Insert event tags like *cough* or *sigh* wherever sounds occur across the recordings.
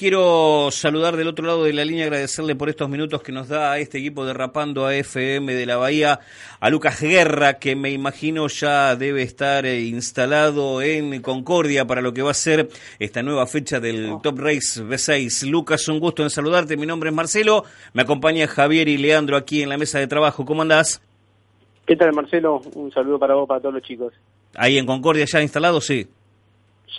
Quiero saludar del otro lado de la línea, agradecerle por estos minutos que nos da a este equipo de Rapando a FM de la Bahía, a Lucas Guerra, que me imagino ya debe estar eh, instalado en Concordia para lo que va a ser esta nueva fecha del Top Race B6. Lucas, un gusto en saludarte. Mi nombre es Marcelo, me acompaña Javier y Leandro aquí en la mesa de trabajo. ¿Cómo andás? ¿Qué tal, Marcelo? Un saludo para vos, para todos los chicos. Ahí en Concordia ya instalado, sí.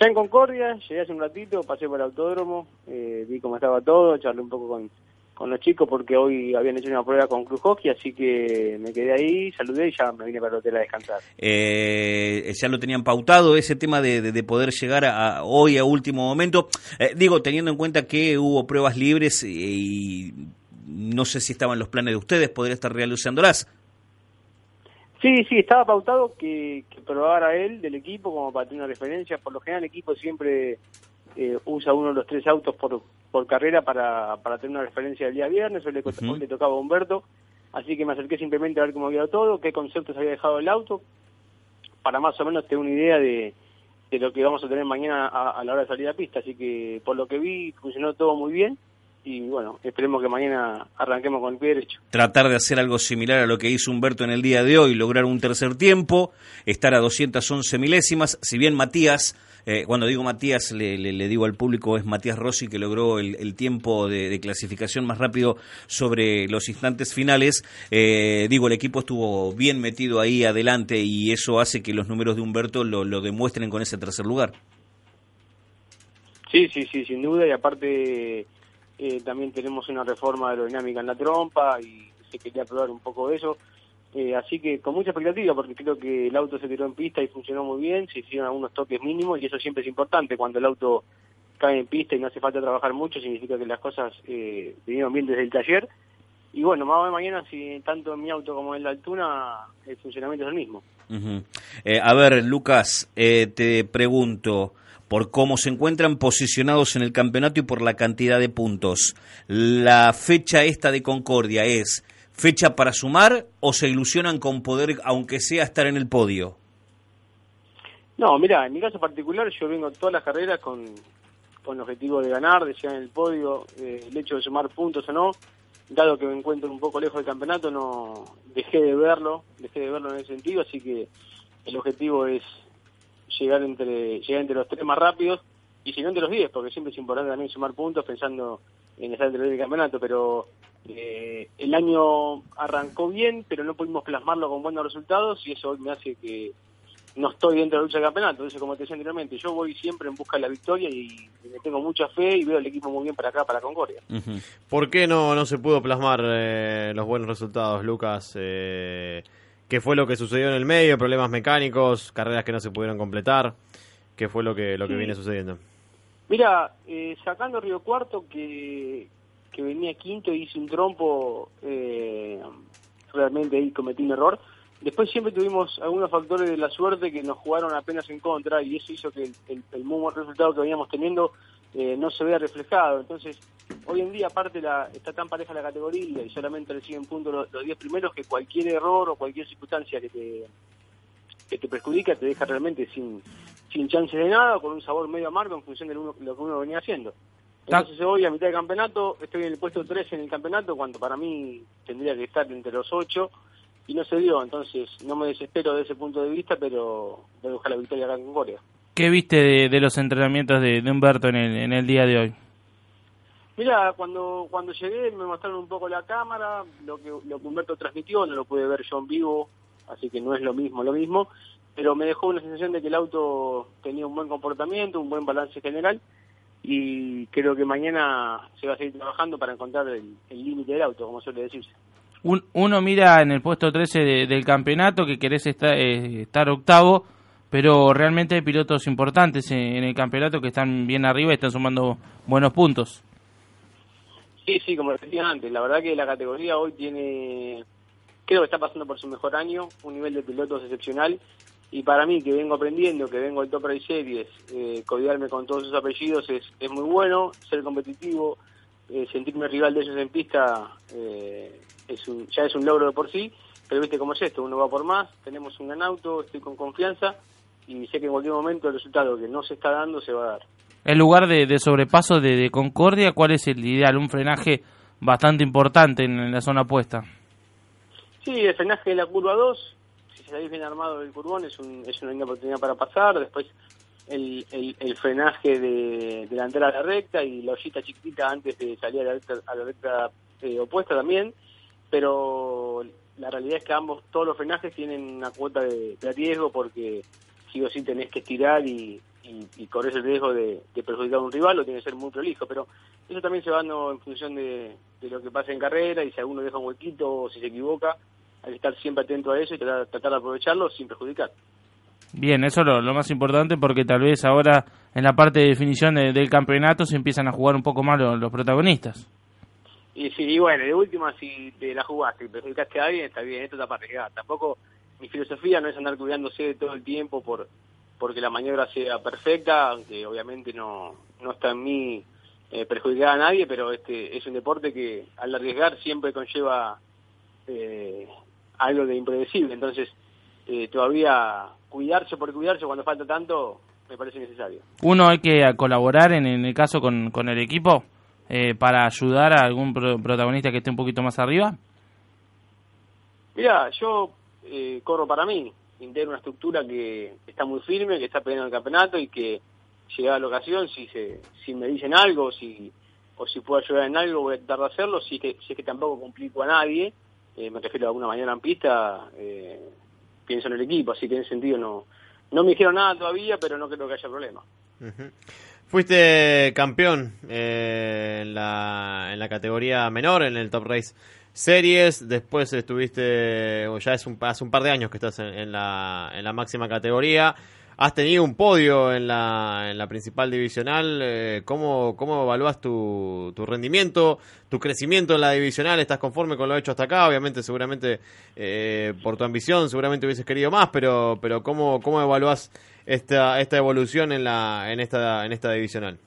Ya en Concordia, llegué hace un ratito, pasé por el autódromo, eh, vi cómo estaba todo, charlé un poco con, con los chicos porque hoy habían hecho una prueba con Cruz Hockey, así que me quedé ahí, saludé y ya me vine para el hotel a descansar. Eh, ya lo tenían pautado ese tema de, de, poder llegar a, hoy a último momento. Eh, digo, teniendo en cuenta que hubo pruebas libres y no sé si estaban los planes de ustedes, podría estar realizándolas. Sí, sí, estaba pautado que, que probara él del equipo como para tener una referencia. Por lo general el equipo siempre eh, usa uno de los tres autos por, por carrera para, para tener una referencia del día viernes. Hoy le, le tocaba a Humberto, así que me acerqué simplemente a ver cómo había todo, qué conceptos había dejado el auto, para más o menos tener una idea de, de lo que vamos a tener mañana a, a la hora de salir a pista. Así que por lo que vi funcionó todo muy bien y bueno, esperemos que mañana arranquemos con el pie derecho. Tratar de hacer algo similar a lo que hizo Humberto en el día de hoy, lograr un tercer tiempo, estar a 211 milésimas, si bien Matías, eh, cuando digo Matías le, le, digo al público es Matías Rossi que logró el, tiempo de, clasificación más rápido sobre los instantes finales, eh, digo el equipo estuvo bien metido ahí adelante y eso hace que los números de Humberto lo, lo demuestren con ese tercer lugar. Sí, sí, sí, sin duda y aparte eh, también tenemos una reforma aerodinámica en la trompa y se quería probar un poco de eso. Eh, así que con mucha expectativa, porque creo que el auto se tiró en pista y funcionó muy bien, se hicieron algunos toques mínimos y eso siempre es importante. Cuando el auto cae en pista y no hace falta trabajar mucho, significa que las cosas eh, vinieron bien desde el taller. Y bueno, más o menos mañana, si tanto en mi auto como en la Altuna, el funcionamiento es el mismo. a ver, Lucas, te pregunto, por cómo se encuentran posicionados en el campeonato y por la cantidad de puntos. La fecha esta de Concordia es fecha para sumar o se ilusionan con poder, aunque sea estar en el podio. No, mira, en mi caso particular yo vengo todas las carreras con, con el objetivo de ganar, de llegar en el podio, eh, el hecho de sumar puntos o no, dado que me encuentro un poco lejos del campeonato, no dejé de verlo, dejé de verlo en ese sentido, así que el objetivo es llegar entre llegar entre los tres más rápidos y si no entre los diez, porque siempre es importante también sumar puntos pensando en estar entre el campeonato, pero eh, el año arrancó bien, pero no pudimos plasmarlo con buenos resultados y eso hoy me hace que no estoy dentro de la lucha del campeonato. Entonces, como te decía anteriormente, yo voy siempre en busca de la victoria y, me tengo mucha fe y veo el equipo muy bien para acá, para Concordia. ¿Por qué no, no se pudo plasmar eh, los buenos resultados, Lucas? Eh, qué fue lo que sucedió en el medio, problemas mecánicos, carreras que no se pudieron completar, qué fue lo que lo que viene sucediendo. Mira, eh, sacando Río Cuarto que, que venía quinto y hice un trompo, eh, realmente ahí cometí un error. Después siempre tuvimos algunos factores de la suerte que nos jugaron apenas en contra y eso hizo que el, el, muy buen resultado que veníamos teniendo eh, no se vea reflejado. Entonces, hoy en día aparte la, está tan pareja la categoría y solamente reciben puntos los 10 primeros que cualquier error o cualquier circunstancia que te, que te perjudica te deja realmente sin, sin chances de nada o con un sabor medio amargo en función de lo, que uno venía haciendo. Entonces hoy a mitad de campeonato estoy en el puesto 3 en el campeonato cuando para mí tendría que estar entre los 8 y no se dio, entonces no me desespero de ese punto de vista, pero voy a buscar la victoria acá en Corea. ¿Qué viste de, de los entrenamientos de, de Humberto en el, en el día de hoy? Mira, cuando cuando llegué me mostraron un poco la cámara, lo que, lo que Humberto transmitió, no lo pude ver yo en vivo, así que no es lo mismo, lo mismo, pero me dejó una sensación de que el auto tenía un buen comportamiento, un buen balance general, y creo que mañana se va a seguir trabajando para encontrar el límite del auto, como suele decirse. Un, uno mira en el puesto 13 del campeonato que querés estar, eh, estar octavo, pero realmente hay pilotos importantes en el campeonato que están bien arriba y están sumando buenos puntos. Sí, sí, como decía antes, la verdad que la categoría hoy tiene, creo que está pasando por su mejor año, un nivel de pilotos excepcional, y para mí que vengo aprendiendo, que vengo al Top Race Series, eh, codiarme con todos sus apellidos es, es muy bueno, ser competitivo, eh, sentirme rival de ellos en pista eh, es un, ya es un logro de por sí, pero viste cómo es esto, uno va por más, tenemos un gran auto, estoy con confianza y sé que en cualquier momento el resultado que no se está dando se va a dar. El lugar de, de sobrepaso de, de, Concordia, ¿cuál es el ideal? Un frenaje bastante importante en, en la zona opuesta. Sí, el frenaje de la curva 2, si salís bien armado del curvón, es, un, es una linda oportunidad para pasar. Después el, el, el frenaje de delantera a la recta y la ollita chiquita antes de salir a la recta, a la recta eh, opuesta también. Pero la realidad es que ambos, todos los frenajes tienen una cuota de, de riesgo porque sí o sí tenés que estirar y, y, y corres el riesgo de, de, perjudicar a un rival o tiene que ser muy prolijo. Pero eso también se va dando en función de, de, lo que pasa en carrera y si alguno deja un huequito o si se equivoca, hay que estar siempre atento a eso y tratar, tratar de aprovecharlo sin perjudicar. Bien, eso es lo, lo, más importante porque tal vez ahora en la parte de definición de, del campeonato se empiezan a jugar un poco más los, los protagonistas. Y sí, y bueno, de última, si te la jugaste y perjudicaste a alguien, está bien, esto está para arriesgar. Tampoco mi filosofía no es andar cuidándose todo el tiempo por porque la maniobra sea perfecta, aunque obviamente no, no está en mí eh, perjudicar a nadie, pero este es un deporte que al arriesgar siempre conlleva eh, algo de impredecible. Entonces, eh, todavía cuidarse por cuidarse cuando falta tanto me parece necesario. Uno hay que colaborar en, en el caso con, con el equipo eh, para ayudar a algún pro protagonista que esté un poquito más arriba. Mira, yo eh, corro para mí, integro una estructura que está muy firme, que está peleando el campeonato y que llegada la ocasión, si se, si me dicen algo, si o si puedo ayudar en algo, voy a tratar de hacerlo, si es que, si es que tampoco complico a nadie, eh, me refiero a alguna mañana en pista, eh, pienso en el equipo, así que en ese sentido no, no me dijeron nada todavía, pero no creo que haya problema. Uh. Fuiste campeón eh, en, la, en la categoría menor, en el Top Race Series, después estuviste, o ya es un, hace un par de años que estás en, la, en la máxima categoría, has tenido un podio en la, en la principal divisional, eh, ¿cómo, ¿cómo evalúas tu, tu rendimiento, tu crecimiento en la divisional? ¿Estás conforme con lo hecho hasta acá? Obviamente, seguramente eh, por tu ambición, seguramente hubieses querido más, pero, pero ¿cómo, cómo evalúas esta, esta evolución en, la, en, esta, en esta divisional?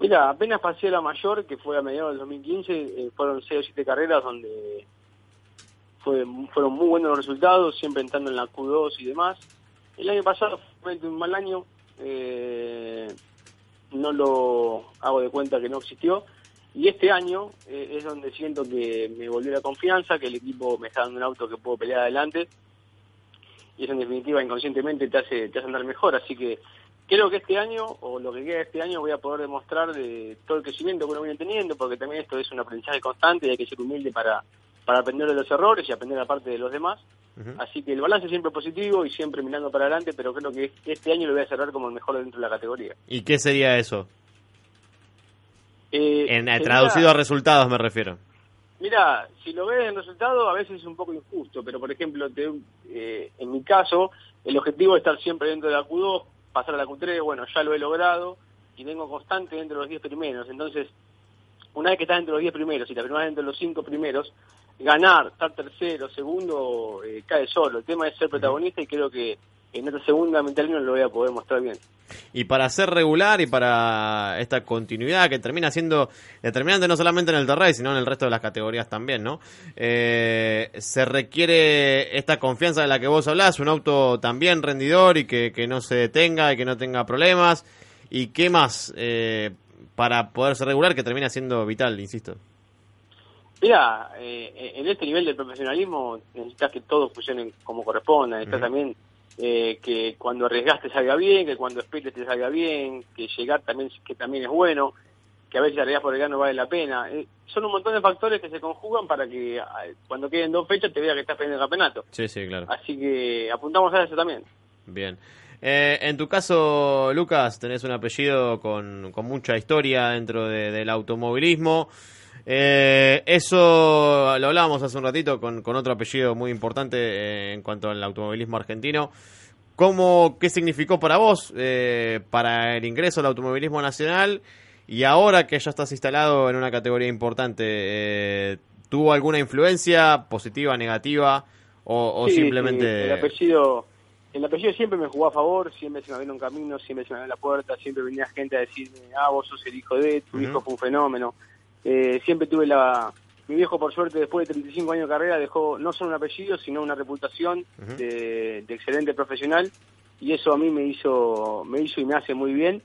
Mira, apenas pasé a la mayor, que fue a mediados del 2015, eh, fueron 6 o 7 carreras donde fue, fueron muy buenos los resultados, siempre entrando en la Q2 y demás. El año pasado fue un mal año, eh, no lo hago de cuenta que no existió. Y este año eh, es donde siento que me volvió la confianza, que el equipo me está dando un auto que puedo pelear adelante. Y eso en definitiva inconscientemente te hace, te hace andar mejor. Así que creo que este año, o lo que queda de este año, voy a poder demostrar de todo el crecimiento que uno viene teniendo, porque también esto es un aprendizaje constante y hay que ser humilde para, para aprender de los errores y aprender aparte de los demás. Uh -huh. Así que el balance siempre positivo y siempre mirando para adelante, pero creo que este año lo voy a cerrar como el mejor dentro de la categoría. ¿Y qué sería eso? Eh, en sería, traducido a resultados me refiero. Mira, si lo ves en resultado a veces es un poco injusto, pero por ejemplo, te, eh, en mi caso, el objetivo es estar siempre dentro de la Q2, pasar a la Q3, bueno, ya lo he logrado y vengo constante dentro de los 10 primeros. Entonces, una vez que estás entre los 10 primeros y la primera dentro de los 5 primeros, ganar, estar tercero, segundo, eh, cae solo. El tema es ser protagonista y creo que en esta segunda mitad no lo voy a poder mostrar bien. Y para ser regular y para esta continuidad que termina siendo determinante no solamente en el Terray, sino en el resto de las categorías también, ¿no? Eh, se requiere esta confianza de la que vos hablás, un auto también rendidor y que, que no se detenga y que no tenga problemas. ¿Y qué más eh, para poder ser regular que termina siendo vital, insisto? Mira, eh, en este nivel de profesionalismo necesitas que todo funcione como corresponda, necesitas uh -huh. también eh, que cuando arriesgaste salga bien, que cuando esperes te salga bien, que llegar también que también es bueno, que a veces arriesgar por el no vale la pena. Eh, son un montón de factores que se conjugan para que eh, cuando queden dos fechas te vea que estás peleando el campeonato. Sí, sí, claro. Así que apuntamos a eso también. Bien. Eh, en tu caso, Lucas, tenés un apellido con, con mucha historia dentro de, del automovilismo. Eh, eso lo hablábamos hace un ratito con, con otro apellido muy importante eh, en cuanto al automovilismo argentino. ¿Cómo, ¿Qué significó para vos, eh, para el ingreso al automovilismo nacional? Y ahora que ya estás instalado en una categoría importante, eh, ¿tuvo alguna influencia positiva, negativa o, o sí, simplemente...? El apellido... El apellido siempre me jugó a favor, siempre se me abrió un camino, siempre se me abrió la puerta, siempre venía gente a decirme, ah, vos sos el hijo de, tu uh -huh. hijo fue un fenómeno. Eh, siempre tuve la... Mi viejo, por suerte, después de 35 años de carrera, dejó no solo un apellido, sino una reputación uh -huh. de, de, excelente profesional, y eso a mí me hizo, me hizo y me hace muy bien.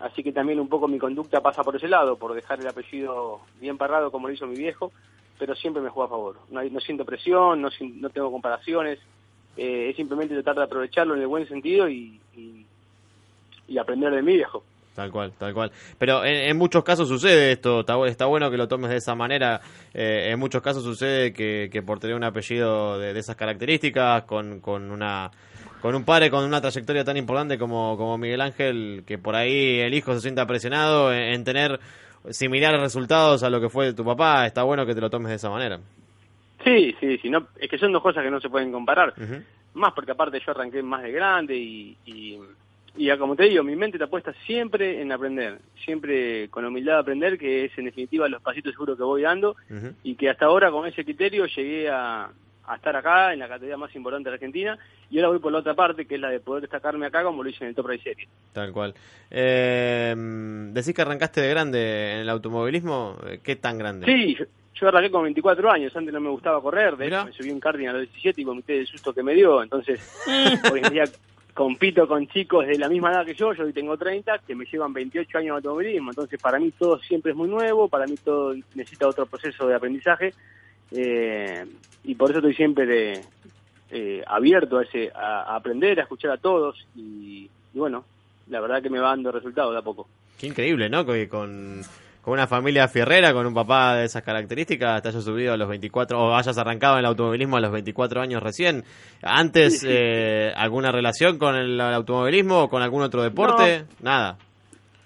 así que también un poco mi conducta pasa por ese lado, por dejar el apellido bien parado como lo hizo mi viejo, pero siempre me juega a favor. No, hay- no siento presión, no, no tengo comparaciones, eh, es simplemente tratar de aprovecharlo en el buen sentido y, y, y aprender de mi viejo. Tal cual, tal cual. Pero en, en muchos casos sucede esto, está, bu- está bueno que lo tomes de esa manera. eh, en muchos casos sucede que, que por tener un apellido de, de esas características, con, con una con un padre con una trayectoria tan importante como, como Miguel Ángel, que por ahí el hijo se sienta presionado en, en tener similares resultados a lo que fue tu papá, está bueno que te lo tomes de esa manera. Sí, sí, sí, no, es que son dos cosas que no se pueden comparar. Más porque aparte yo arranqué más de grande y, y, y ya como te digo, mi mente está puesta siempre en aprender, siempre con humildad aprender, que es en definitiva los pasitos seguros que voy dando y que hasta ahora con ese criterio llegué a, a estar acá en la categoría más importante de Argentina y ahora voy por la otra parte que es la de poder destacarme acá como lo hice en el Top Race Series. Tal cual. Eh, decís que arrancaste de grande en el automovilismo. eh, ¿Qué tan grande? Sí, yo, yo arranqué con 24 años, antes no me gustaba correr, de hecho me subí un karting a los 17 y vomité del susto que me dio, entonces *laughs* hoy en día compito con chicos de la misma edad que yo, yo hoy tengo 30, que me llevan 28 años de automovilismo, entonces para mí todo siempre es muy nuevo, para mí todo necesita otro proceso de aprendizaje eh, y por eso estoy siempre eh, abierto a, ese, a, a aprender, a escuchar a todos y, y bueno, la verdad que me va dando resultados de a poco. Qué increíble, ¿no? Que con, con una familia fierrera, con un papá de esas características, te hayas subido a los 24, o hayas arrancado en el automovilismo a los 24 años recién. ¿Antes eh, alguna relación con el, automovilismo o con algún otro deporte? Nada.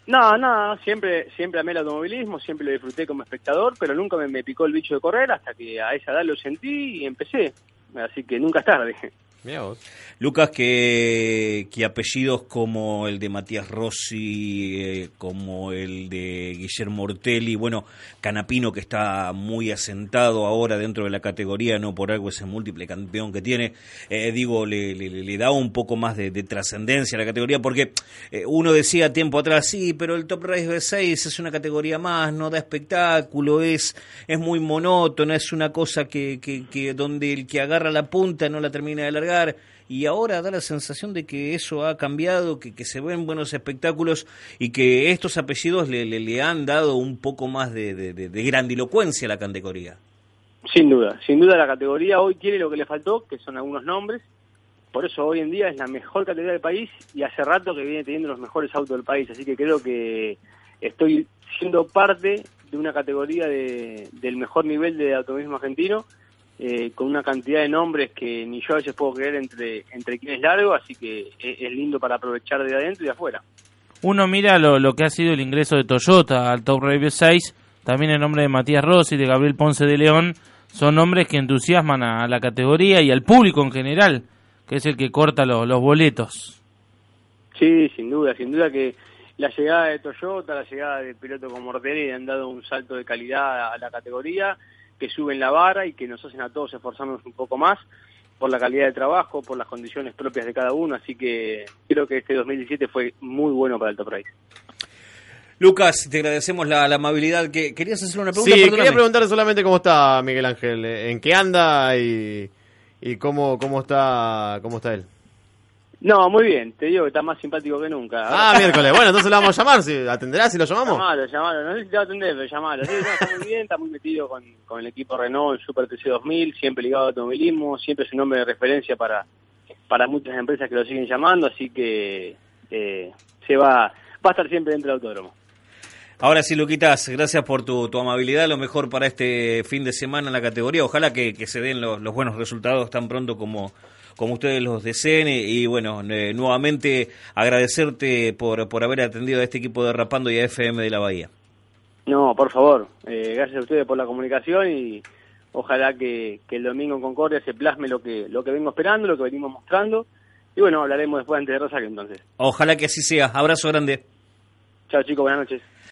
No, no, siempre, siempre amé el automovilismo, siempre lo disfruté como espectador, pero nunca me, me picó el bicho de correr hasta que a esa edad lo sentí y empecé. Así que nunca es tarde. Lucas, que, apellidos como el de Matías Rossi, eh, como el de Guillermo Ortelli, bueno, Canapino que está muy asentado ahora dentro de la categoría, no por algo ese múltiple campeón que tiene, eh, digo, le, da un poco más de, de trascendencia a la categoría, porque eh, uno decía tiempo atrás, sí, pero el Top Race B6 es una categoría más, no da espectáculo, es, es muy monótona, es una cosa que donde el que agarra la punta no la termina de largar, y ahora da la sensación de que eso ha cambiado, que, que se ven buenos espectáculos y que estos apellidos le, le, han dado un poco más de- de grandilocuencia a la categoría. Sin duda, sin duda la categoría hoy tiene lo que le faltó, que son algunos nombres. Por eso hoy en día es la mejor categoría del país y hace rato que viene teniendo los mejores autos del país. Así que creo que estoy siendo parte de una categoría de- del mejor nivel de automovilismo argentino, eh, con una cantidad de nombres que ni yo a veces puedo creer entre, entre quien es largo, así que es, es lindo para aprovechar de adentro y de afuera. Uno mira lo, lo que ha sido el ingreso de Toyota al Top Review 6, también el nombre de Matías Rossi, de Gabriel Ponce de León, son nombres que entusiasman a, a la categoría y al público en general, que es el que corta lo- los boletos. Sí, sin duda, sin duda que la llegada de Toyota, la llegada de piloto como Ortelli han dado un salto de calidad a la categoría, que suben la vara y que nos hacen a todos esforzarnos un poco más por la calidad de trabajo, por las condiciones propias de cada uno, así que creo que este 2017 fue muy bueno para el Top Race. Lucas, te agradecemos la, la amabilidad. que ¿Querías hacerle una pregunta? Sí, Perdóname. quería preguntarle solamente cómo está Miguel Ángel, eh, en qué anda y, y cómo, cómo está cómo está él. No, muy bien, te digo que está más simpático que nunca. Ah, miércoles. Bueno, entonces lo vamos a llamar. Si ¿Atenderá si lo llamamos? Llamalo, llamalo, no sé si te va a atender, pero llamalo. Sí, no, está muy bien, está muy metido con, con el equipo Renault, el Super TC 2000, siempre ligado al automovilismo, siempre es un nombre de referencia para, para muchas empresas que lo siguen llamando, así que eh, se va, va a estar siempre dentro del autódromo. Ahora sí, Luquitas, gracias por tu, tu amabilidad. Lo mejor para este fin de semana en la categoría. Ojalá que, que se den los, los buenos resultados tan pronto como, como ustedes los deseen. Y, bueno, eh, nuevamente agradecerte por, por haber atendido a este equipo de Rapando y a FM de la Bahía. No, por favor, eh, gracias a ustedes por la comunicación y ojalá que, que el domingo en Concordia se plasme lo que, lo que vengo esperando, lo que venimos mostrando. Y bueno, hablaremos después antes de Rosario entonces. Ojalá que así sea. Abrazo grande. Chao chicos, buenas noches.